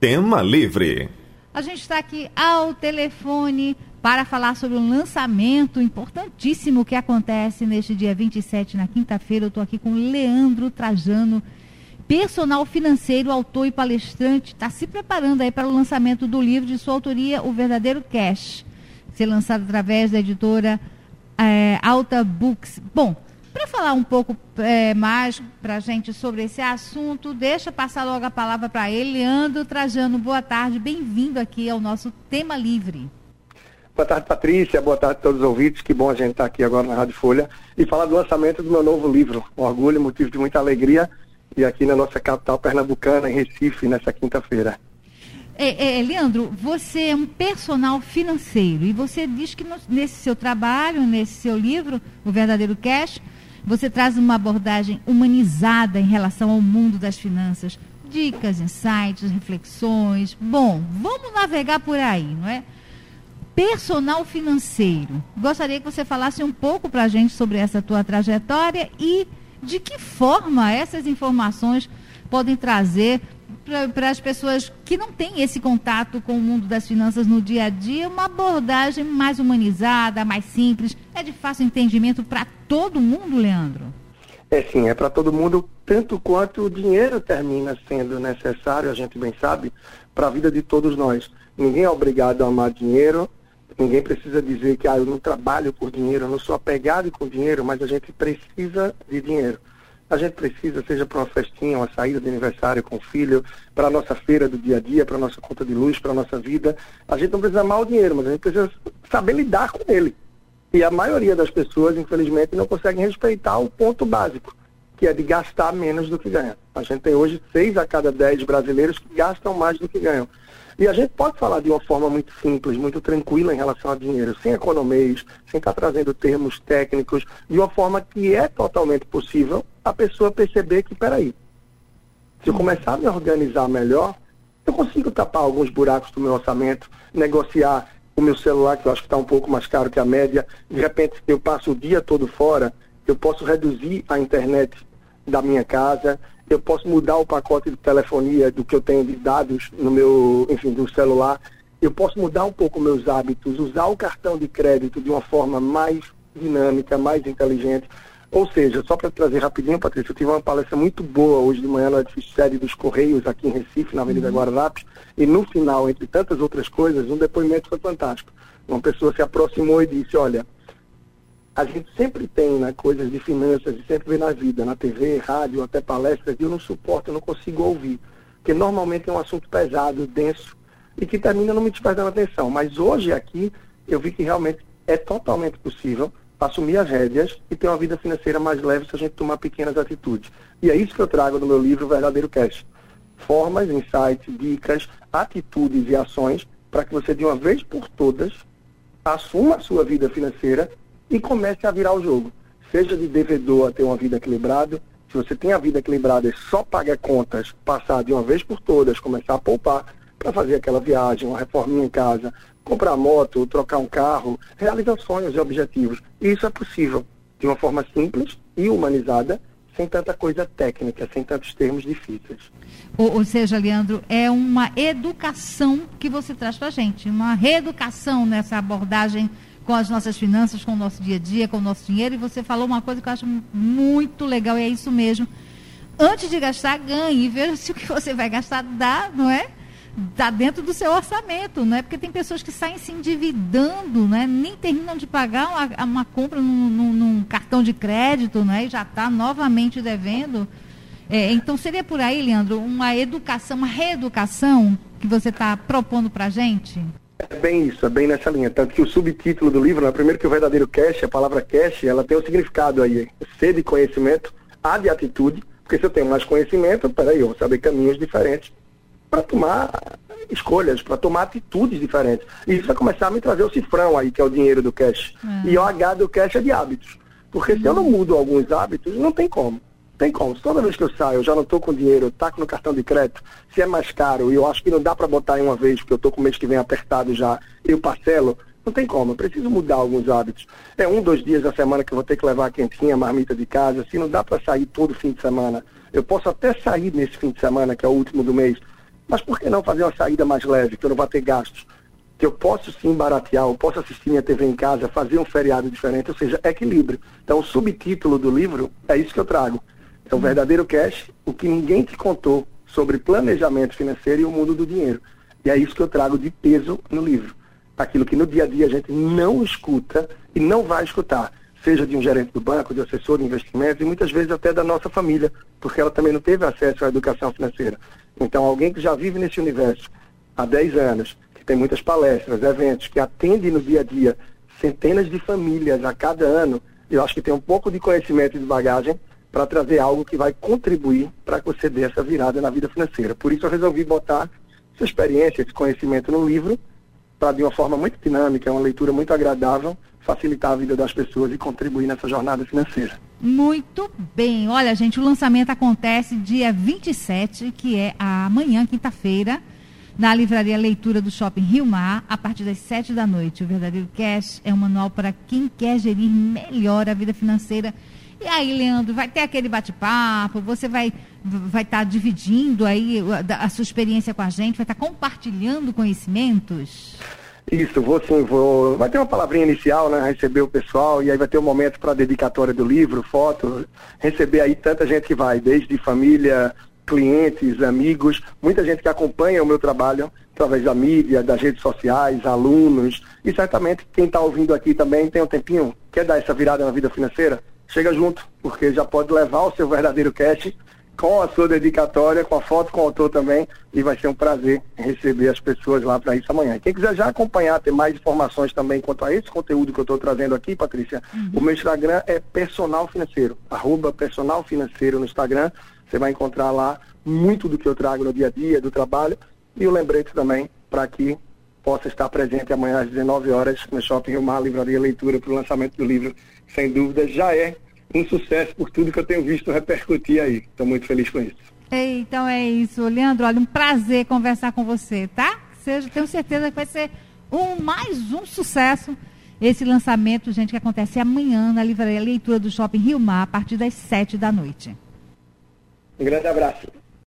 Tema Livre. A gente está aqui ao telefone para falar sobre um lançamento importantíssimo que acontece neste dia 27, na quinta-feira. Eu estou aqui com Leandro Trajano, personal financeiro, autor e palestrante. Está se preparando aí para o lançamento do livro de sua autoria, O Verdadeiro Cash, ser lançado através da editora é, Alta Books. Bom, para falar um pouco é, mais para a gente sobre esse assunto, deixa passar logo a palavra para ele. Leandro Trajano, boa tarde, bem-vindo aqui ao nosso Tema Livre. Boa tarde, Patrícia. Boa tarde a todos os ouvintes. Que bom a gente estar aqui agora na Rádio Folha e falar do lançamento do meu novo livro, Orgulho, motivo de muita alegria, e aqui na nossa capital pernambucana, em Recife, nessa quinta-feira. É, é, Leandro, você é um personal financeiro e você diz que no, nesse seu trabalho, nesse seu livro, O Verdadeiro Cash, você traz uma abordagem humanizada em relação ao mundo das finanças. Dicas, insights, reflexões. Bom, vamos navegar por aí, não é? Personal financeiro. Gostaria que você falasse um pouco para a gente sobre essa tua trajetória e de que forma essas informações podem trazer para as pessoas que não têm esse contato com o mundo das finanças no dia a dia, uma abordagem mais humanizada, mais simples, é de fácil entendimento para todo mundo, Leandro? É sim, é para todo mundo, tanto quanto o dinheiro termina sendo necessário, a gente bem sabe, para a vida de todos nós. Ninguém é obrigado a amar dinheiro, ninguém precisa dizer que ah, eu não trabalho por dinheiro, eu não sou apegado com dinheiro, mas a gente precisa de dinheiro a gente precisa, seja para uma festinha, uma saída de aniversário com o filho, para a nossa feira do dia a dia, para a nossa conta de luz, para a nossa vida. A gente não precisa amar o dinheiro, mas a gente precisa saber lidar com ele. E a maioria das pessoas, infelizmente, não conseguem respeitar o ponto básico, que é de gastar menos do que ganha. A gente tem hoje seis a cada dez brasileiros que gastam mais do que ganham. E a gente pode falar de uma forma muito simples, muito tranquila em relação a dinheiro, sem economês, sem estar trazendo termos técnicos, de uma forma que é totalmente possível a pessoa perceber que, peraí, se eu começar a me organizar melhor, eu consigo tapar alguns buracos do meu orçamento, negociar o meu celular, que eu acho que está um pouco mais caro que a média, de repente eu passo o dia todo fora, eu posso reduzir a internet da minha casa, eu posso mudar o pacote de telefonia do que eu tenho de dados no meu, enfim, do celular. Eu posso mudar um pouco meus hábitos, usar o cartão de crédito de uma forma mais dinâmica, mais inteligente. Ou seja, só para trazer rapidinho, Patrícia, eu tive uma palestra muito boa hoje de manhã na sede dos Correios aqui em Recife, na Avenida uhum. Guararapes, e no final, entre tantas outras coisas, um depoimento foi fantástico. Uma pessoa se aproximou e disse, olha, a gente sempre tem né, coisas de finanças e sempre vê na vida, na TV, rádio, até palestras, e eu não suporto, eu não consigo ouvir. Porque normalmente é um assunto pesado, denso, e que termina não me prestando atenção. Mas hoje aqui eu vi que realmente é totalmente possível assumir as rédeas e ter uma vida financeira mais leve se a gente tomar pequenas atitudes. E é isso que eu trago no meu livro Verdadeiro Cash. Formas, insights, dicas, atitudes e ações para que você de uma vez por todas assuma a sua vida financeira e comece a virar o jogo. Seja de devedor a ter uma vida equilibrada, se você tem a vida equilibrada e só paga contas, passar de uma vez por todas, começar a poupar para fazer aquela viagem, uma reforminha em casa, comprar moto, trocar um carro, realizar sonhos e objetivos. Isso é possível de uma forma simples e humanizada, sem tanta coisa técnica, sem tantos termos difíceis. Ou, ou seja, Leandro, é uma educação que você traz para a gente, uma reeducação nessa abordagem com as nossas finanças, com o nosso dia a dia, com o nosso dinheiro. E você falou uma coisa que eu acho muito legal, e é isso mesmo. Antes de gastar, ganhe. Veja se o que você vai gastar dá, não é? Dá dentro do seu orçamento, não é? Porque tem pessoas que saem se endividando, né? nem terminam de pagar uma, uma compra num, num, num, cartão de crédito, né? E já está novamente devendo. É, então seria por aí, Leandro, uma educação, uma reeducação que você está propondo para a gente? É bem isso, é bem nessa linha. Tanto que o subtítulo do livro, né, primeiro que o verdadeiro cash, a palavra cash, ela tem um significado aí, C de conhecimento, A de atitude, porque se eu tenho mais conhecimento, peraí, eu vou saber caminhos diferentes para tomar escolhas, para tomar atitudes diferentes. E isso vai começar a me trazer o cifrão aí, que é o dinheiro do cash. É. E o H do cash é de hábitos. Porque se eu não mudo alguns hábitos, não tem como. Tem como. Toda vez que eu saio, eu já não estou com dinheiro, taco no cartão de crédito, se é mais caro, e eu acho que não dá para botar em uma vez, porque eu estou com o mês que vem apertado já, eu parcelo, não tem como. Eu preciso mudar alguns hábitos. É um, dois dias da semana que eu vou ter que levar a quentinha, a marmita de casa, se não dá para sair todo fim de semana. Eu posso até sair nesse fim de semana, que é o último do mês, Mas por que não fazer uma saída mais leve, que eu não vou ter gastos? Que eu posso sim baratear, eu posso assistir minha TV em casa, fazer um feriado diferente, ou seja, equilíbrio. Então o subtítulo do livro é isso que eu trago. É o verdadeiro cash, o que ninguém te contou sobre planejamento financeiro e o mundo do dinheiro. E é isso que eu trago de peso no livro. Aquilo que no dia a dia a gente não escuta e não vai escutar seja de um gerente do banco, de assessor de investimentos e muitas vezes até da nossa família, porque ela também não teve acesso à educação financeira. Então, alguém que já vive nesse universo há 10 anos, que tem muitas palestras, eventos, que atende no dia a dia centenas de famílias a cada ano, eu acho que tem um pouco de conhecimento e de bagagem para trazer algo que vai contribuir para que você dê essa virada na vida financeira. Por isso eu resolvi botar essa experiência, esse conhecimento no livro, para de uma forma muito dinâmica, uma leitura muito agradável, facilitar a vida das pessoas e contribuir nessa jornada financeira. Muito bem. Olha, gente, o lançamento acontece dia 27, que é amanhã, quinta-feira, na livraria Leitura do Shopping Rio Mar, a partir das 7 da noite. O Verdadeiro Cash é um manual para quem quer gerir melhor a vida financeira. E aí, Leandro, vai ter aquele bate-papo, você vai vai estar tá dividindo aí a, a sua experiência com a gente, vai estar tá compartilhando conhecimentos? Isso, vou sim, vou. Vai ter uma palavrinha inicial, né? Receber o pessoal, e aí vai ter um momento para dedicatória do livro, foto, receber aí tanta gente que vai, desde família, clientes, amigos, muita gente que acompanha o meu trabalho através da mídia, das redes sociais, alunos, e certamente quem está ouvindo aqui também tem um tempinho, quer dar essa virada na vida financeira, chega junto, porque já pode levar o seu verdadeiro cash com a sua dedicatória, com a foto com o autor também, e vai ser um prazer receber as pessoas lá para isso amanhã. Quem quiser já acompanhar, ter mais informações também quanto a esse conteúdo que eu estou trazendo aqui, Patrícia, uhum. o meu Instagram é personal financeiro, arroba personal financeiro no Instagram. Você vai encontrar lá muito do que eu trago no dia a dia, do trabalho, e o lembrete também para que possa estar presente amanhã às 19 horas no Shopping Rio Mar, Livraria Leitura, para o lançamento do livro. Sem dúvida, já é um sucesso por tudo que eu tenho visto repercutir aí. Estou muito feliz com isso. Então é isso, Leandro. Olha, um prazer conversar com você, tá? Seja, tenho certeza que vai ser um mais um sucesso esse lançamento, gente, que acontece amanhã na livraria Leitura do Shopping Rio Mar, a partir das sete da noite. Um grande abraço.